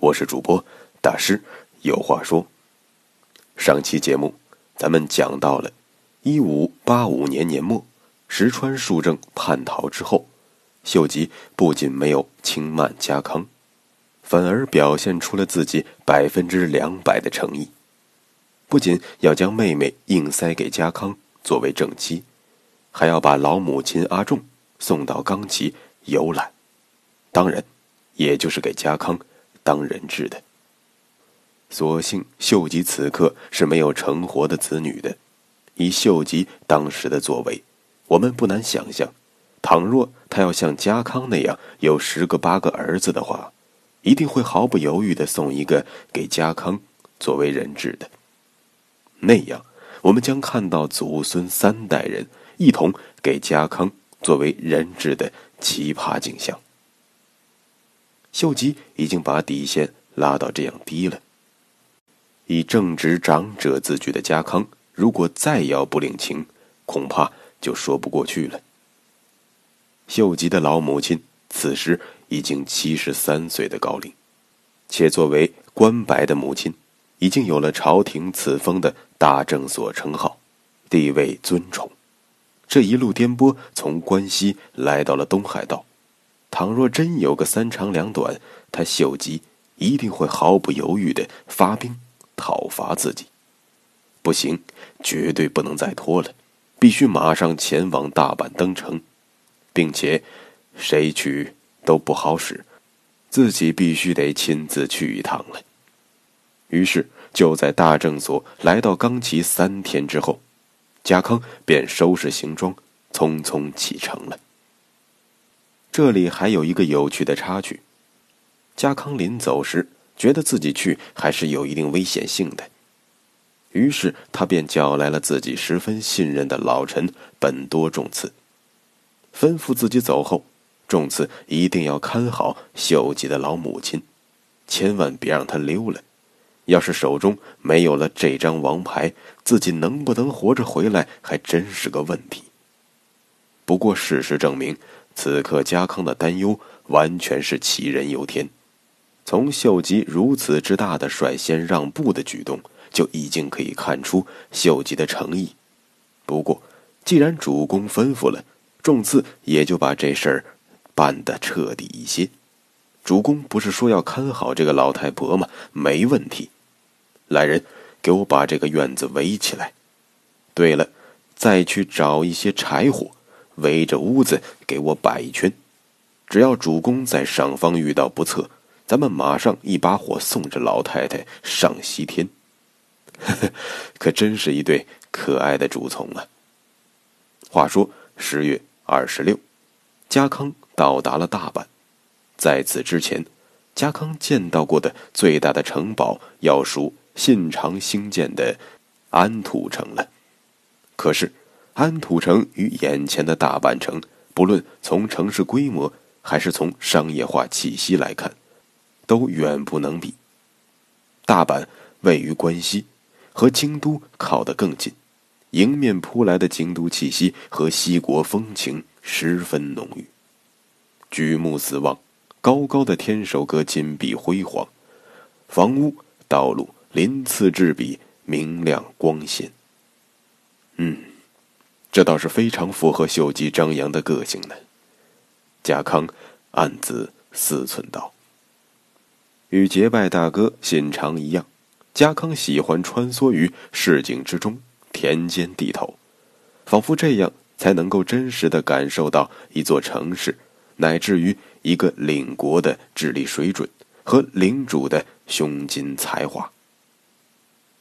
我是主播大师，有话说。上期节目咱们讲到了一五八五年年末，石川数正叛逃之后，秀吉不仅没有轻慢家康，反而表现出了自己百分之两百的诚意，不仅要将妹妹硬塞给家康作为正妻，还要把老母亲阿重送到冈崎游览，当然，也就是给家康。当人质的。所幸秀吉此刻是没有成活的子女的，以秀吉当时的作为，我们不难想象，倘若他要像家康那样有十个八个儿子的话，一定会毫不犹豫的送一个给家康作为人质的。那样，我们将看到祖孙三代人一同给家康作为人质的奇葩景象。秀吉已经把底线拉到这样低了。以正直长者自居的家康，如果再要不领情，恐怕就说不过去了。秀吉的老母亲此时已经七十三岁的高龄，且作为官白的母亲，已经有了朝廷赐封的大正所称号，地位尊崇。这一路颠簸，从关西来到了东海道。倘若真有个三长两短，他秀吉一定会毫不犹豫的发兵讨伐自己。不行，绝对不能再拖了，必须马上前往大阪登城，并且谁去都不好使，自己必须得亲自去一趟了。于是，就在大正所来到冈崎三天之后，家康便收拾行装，匆匆启程了。这里还有一个有趣的插曲：家康临走时，觉得自己去还是有一定危险性的，于是他便叫来了自己十分信任的老臣本多重次，吩咐自己走后，重次一定要看好秀吉的老母亲，千万别让他溜了。要是手中没有了这张王牌，自己能不能活着回来，还真是个问题。不过事实证明。此刻，家康的担忧完全是杞人忧天。从秀吉如此之大的率先让步的举动，就已经可以看出秀吉的诚意。不过，既然主公吩咐了，重次也就把这事儿办得彻底一些。主公不是说要看好这个老太婆吗？没问题。来人，给我把这个院子围起来。对了，再去找一些柴火。围着屋子给我摆一圈，只要主公在上方遇到不测，咱们马上一把火送着老太太上西天。呵呵，可真是一对可爱的主从啊！话说十月二十六，家康到达了大阪，在此之前，家康见到过的最大的城堡要数信长兴建的安土城了。可是。安土城与眼前的大阪城，不论从城市规模还是从商业化气息来看，都远不能比。大阪位于关西，和京都靠得更近，迎面扑来的京都气息和西国风情十分浓郁。举目四望，高高的天守阁金碧辉煌，房屋、道路鳞次栉比，明亮光鲜。嗯。这倒是非常符合秀吉张扬的个性呢。家康暗自思忖道：“与结拜大哥信长一样，家康喜欢穿梭于市井之中，田间地头，仿佛这样才能够真实的感受到一座城市，乃至于一个领国的智力水准和领主的胸襟才华。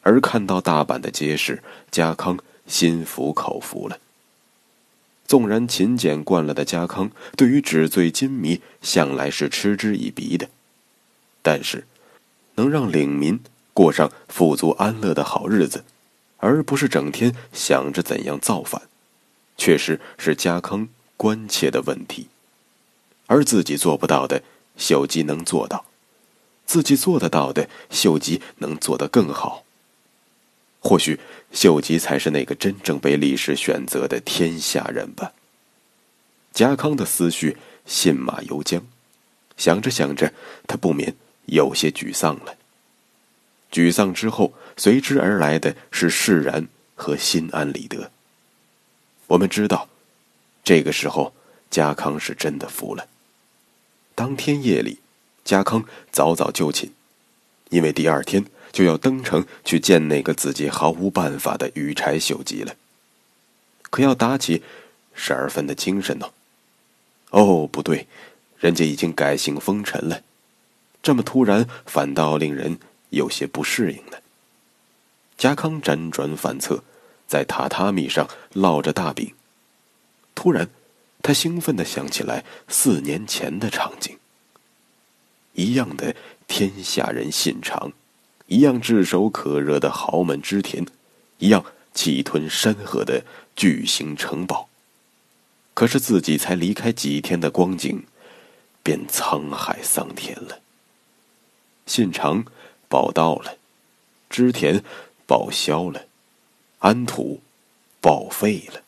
而看到大阪的街市，家康。”心服口服了。纵然勤俭惯了的家康，对于纸醉金迷向来是嗤之以鼻的，但是，能让领民过上富足安乐的好日子，而不是整天想着怎样造反，确实是家康关切的问题。而自己做不到的，秀吉能做到；自己做得到的，秀吉能做得更好。或许，秀吉才是那个真正被历史选择的天下人吧。家康的思绪信马由缰，想着想着，他不免有些沮丧了。沮丧之后，随之而来的是释然和心安理得。我们知道，这个时候家康是真的服了。当天夜里，家康早早就寝，因为第二天就要登城去见那个自己毫无办法的羽柴秀吉了。可要打起十二分的精神呢。哦，不对，人家已经改姓封臣了，这么突然，反倒令人有些不适应了。家康辗转反侧，在榻榻米上烙着大饼。突然，他兴奋地想起来四年前的场景：一样的天下人信长，一样炙手可热的豪门织田，一样气吞山河的巨型城堡。可是自己才离开几天的光景，便沧海桑田了。信长报道了，织田报销了，安土报废了。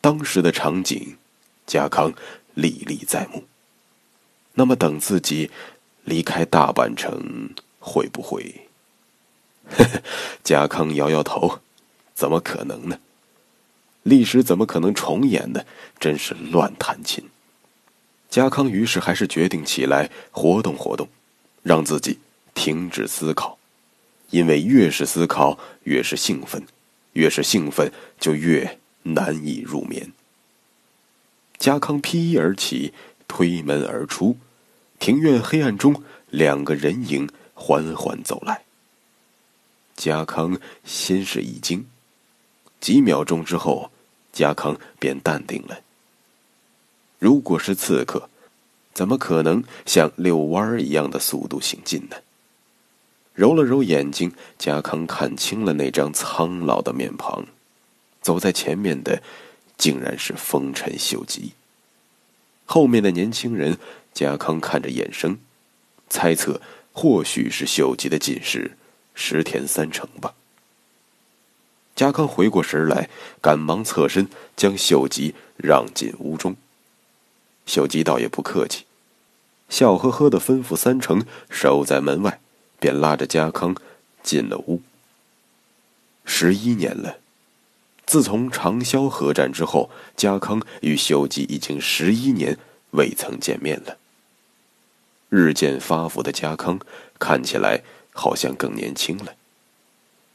当时的场景，家康历历在目。那么，等自己离开大阪城，会不会？嘉康摇摇头，怎么可能呢？历史怎么可能重演呢？真是乱弹琴。嘉康于是还是决定起来活动活动，让自己停止思考，因为越是思考越是兴奋，越是兴奋就越难以入眠。嘉康披衣而起，推门而出，庭院黑暗中，两个人影缓缓走来。家康先是一惊。几秒钟之后，家康便淡定了。如果是刺客，怎么可能像遛弯儿一样的速度行进呢？揉了揉眼睛，家康看清了那张苍老的面庞。走在前面的，竟然是丰臣秀吉。后面的年轻人，家康看着眼生，猜测或许是秀吉的近侍石田三成吧。家康回过神来，赶忙侧身将秀吉让进屋中。秀吉倒也不客气，笑呵呵的吩咐三成守在门外，便拉着家康进了屋。十一年了，自从长萧河战之后，家康与秀吉已经十一年未曾见面了。日渐发福的家康看起来好像更年轻了。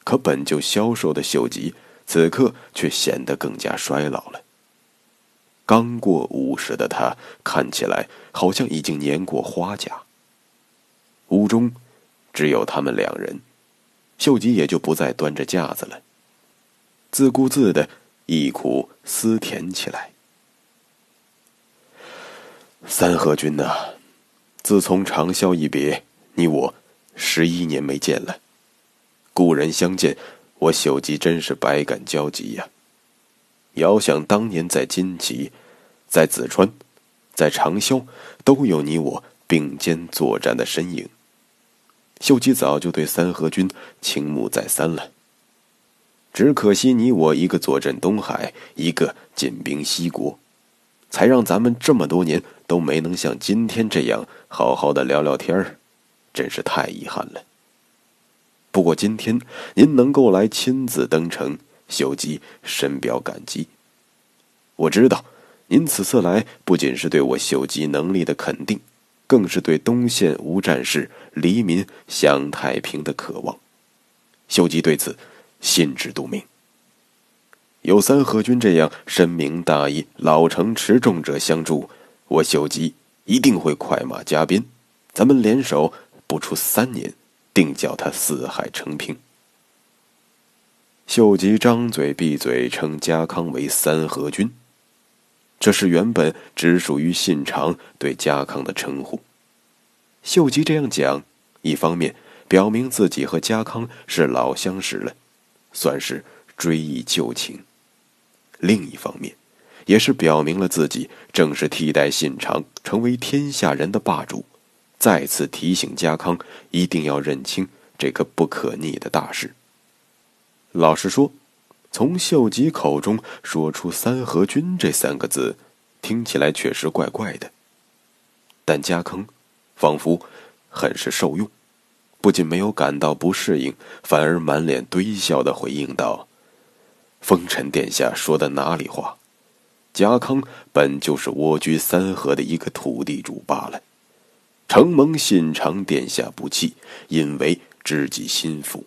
可本就消瘦的秀吉，此刻却显得更加衰老了。刚过五十的他，看起来好像已经年过花甲。屋中只有他们两人，秀吉也就不再端着架子了，自顾自的一苦思甜起来。三河君呐，自从长啸一别，你我十一年没见了。故人相见，我秀吉真是百感交集呀。遥想当年在金崎，在紫川，在长萧，都有你我并肩作战的身影。秀吉早就对三河军倾慕再三了。只可惜你我一个坐镇东海，一个进兵西国，才让咱们这么多年都没能像今天这样好好的聊聊天儿，真是太遗憾了。不过今天您能够来亲自登城，秀吉深表感激。我知道，您此次来不仅是对我秀吉能力的肯定，更是对东线无战事、黎民享太平的渴望。秀吉对此心知肚明。有三河军这样深明大义、老成持重者相助，我秀吉一定会快马加鞭，咱们联手不出三年。定叫他四海成平。秀吉张嘴闭嘴称家康为三河君，这是原本只属于信长对家康的称呼。秀吉这样讲，一方面表明自己和家康是老相识了，算是追忆旧情；另一方面，也是表明了自己正是替代信长成为天下人的霸主，再次提醒家康一定要认清这个不可逆的大事。老实说，从秀吉口中说出“三河军”这三个字，听起来确实怪怪的。但家康仿佛很是受用，不仅没有感到不适应，反而满脸堆笑的回应道：“风尘殿下说的哪里话？家康本就是蜗居三河的一个土地主罢了，承蒙信长殿下不弃，因为知己心腹，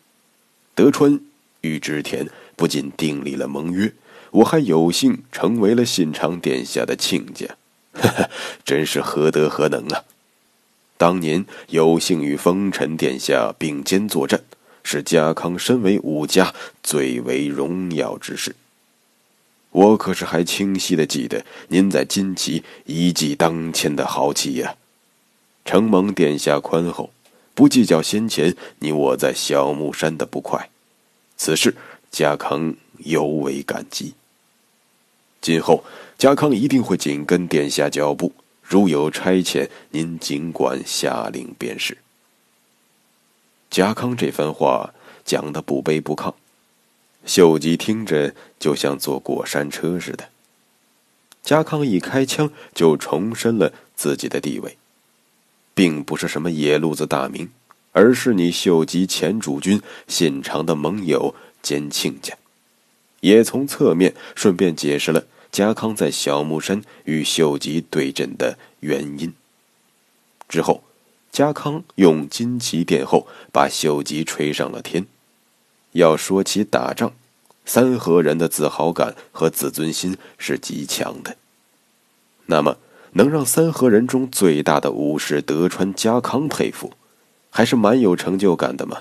德川。”与织田不仅订立了盟约，我还有幸成为了信长殿下的亲家，哈哈，真是何德何能啊！当年有幸与丰臣殿下并肩作战，是家康身为武家最为荣耀之事。我可是还清晰的记得您在金旗一骑当千的豪气呀！承蒙殿下宽厚，不计较先前你我在小木山的不快。此事，家康尤为感激。今后，家康一定会紧跟殿下脚步，如有差遣，您尽管下令便是。家康这番话讲的不卑不亢，秀吉听着就像坐过山车似的。家康一开枪就重申了自己的地位，并不是什么野路子大名。而是你秀吉前主君信长的盟友兼亲家，也从侧面顺便解释了家康在小木山与秀吉对阵的原因。之后，家康用金旗殿后把秀吉吹上了天。要说起打仗，三河人的自豪感和自尊心是极强的。那么，能让三河人中最大的武士德川家康佩服。还是蛮有成就感的嘛。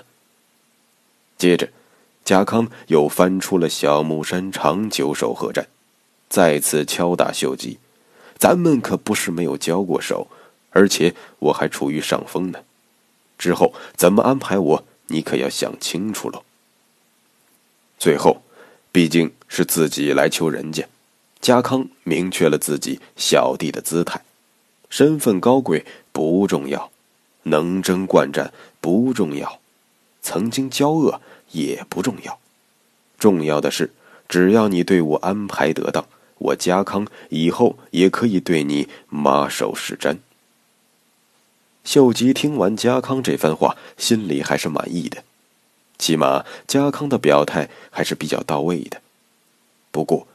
接着，家康又翻出了小木山长久手合战，再次敲打秀吉。咱们可不是没有交过手，而且我还处于上风呢。之后怎么安排我，你可要想清楚喽。最后，毕竟是自己来求人家，家康明确了自己小弟的姿态，身份高贵不重要。能征惯战不重要，曾经交恶也不重要，重要的是，只要你对我安排得当，我家康以后也可以对你马首是瞻。秀吉听完家康这番话，心里还是满意的，起码家康的表态还是比较到位的。不过，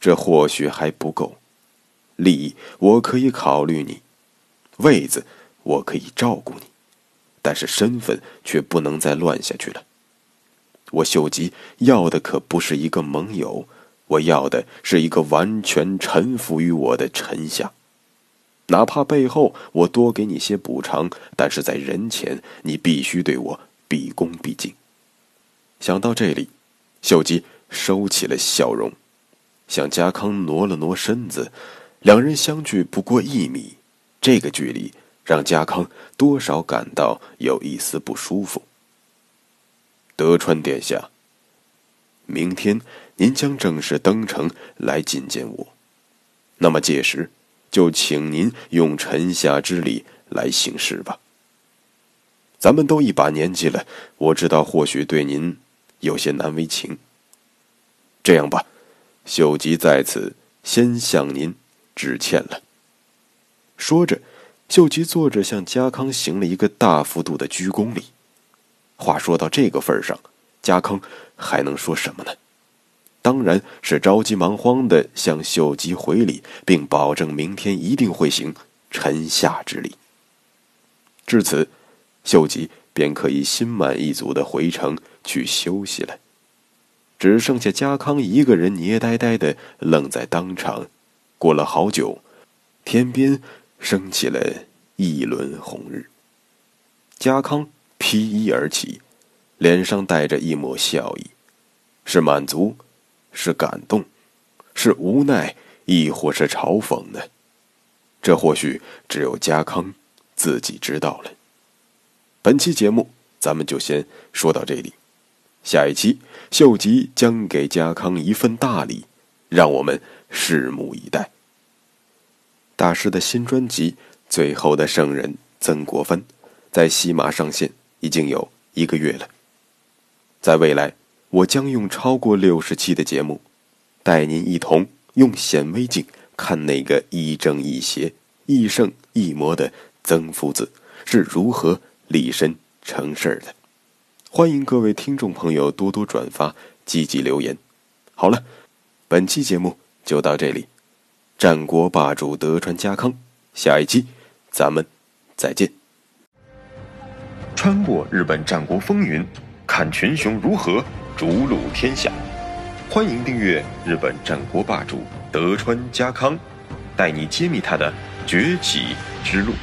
这或许还不够，利益我可以考虑你，位子。我可以照顾你，但是身份却不能再乱下去了。我秀吉要的可不是一个盟友，我要的是一个完全臣服于我的臣下。哪怕背后我多给你些补偿，但是在人前你必须对我毕恭毕敬。想到这里，秀吉收起了笑容，向家康挪了挪身子。两人相距不过一米，这个距离。让家康多少感到有一丝不舒服。德川殿下，明天您将正式登城来觐见我，那么届时就请您用臣下之礼来行事吧。咱们都一把年纪了，我知道或许对您有些难为情。这样吧，秀吉在此先向您致歉了。说着。秀吉坐着向家康行了一个大幅度的鞠躬礼。话说到这个份上，家康还能说什么呢？当然是着急忙慌的向秀吉回礼，并保证明天一定会行臣下之礼。至此，秀吉便可以心满意足的回城去休息了。只剩下家康一个人捏呆呆的愣在当场。过了好久，天边。升起了一轮红日。家康披衣而起，脸上带着一抹笑意，是满足，是感动，是无奈，亦或是嘲讽呢？这或许只有家康自己知道了。本期节目咱们就先说到这里。下一期，秀吉将给家康一份大礼，让我们拭目以待。大师的新专辑《最后的圣人》曾国藩，在喜马上线已经有一个月了。在未来，我将用超过六十期的节目，带您一同用显微镜看那个亦正亦邪、亦圣亦魔的曾夫子是如何立身成事儿的。欢迎各位听众朋友多多转发、积极留言。好了，本期节目就到这里。战国霸主德川家康，下一期咱们再见。穿过日本战国风云，看群雄如何逐鹿天下。欢迎订阅日本战国霸主德川家康，带你揭秘他的崛起之路。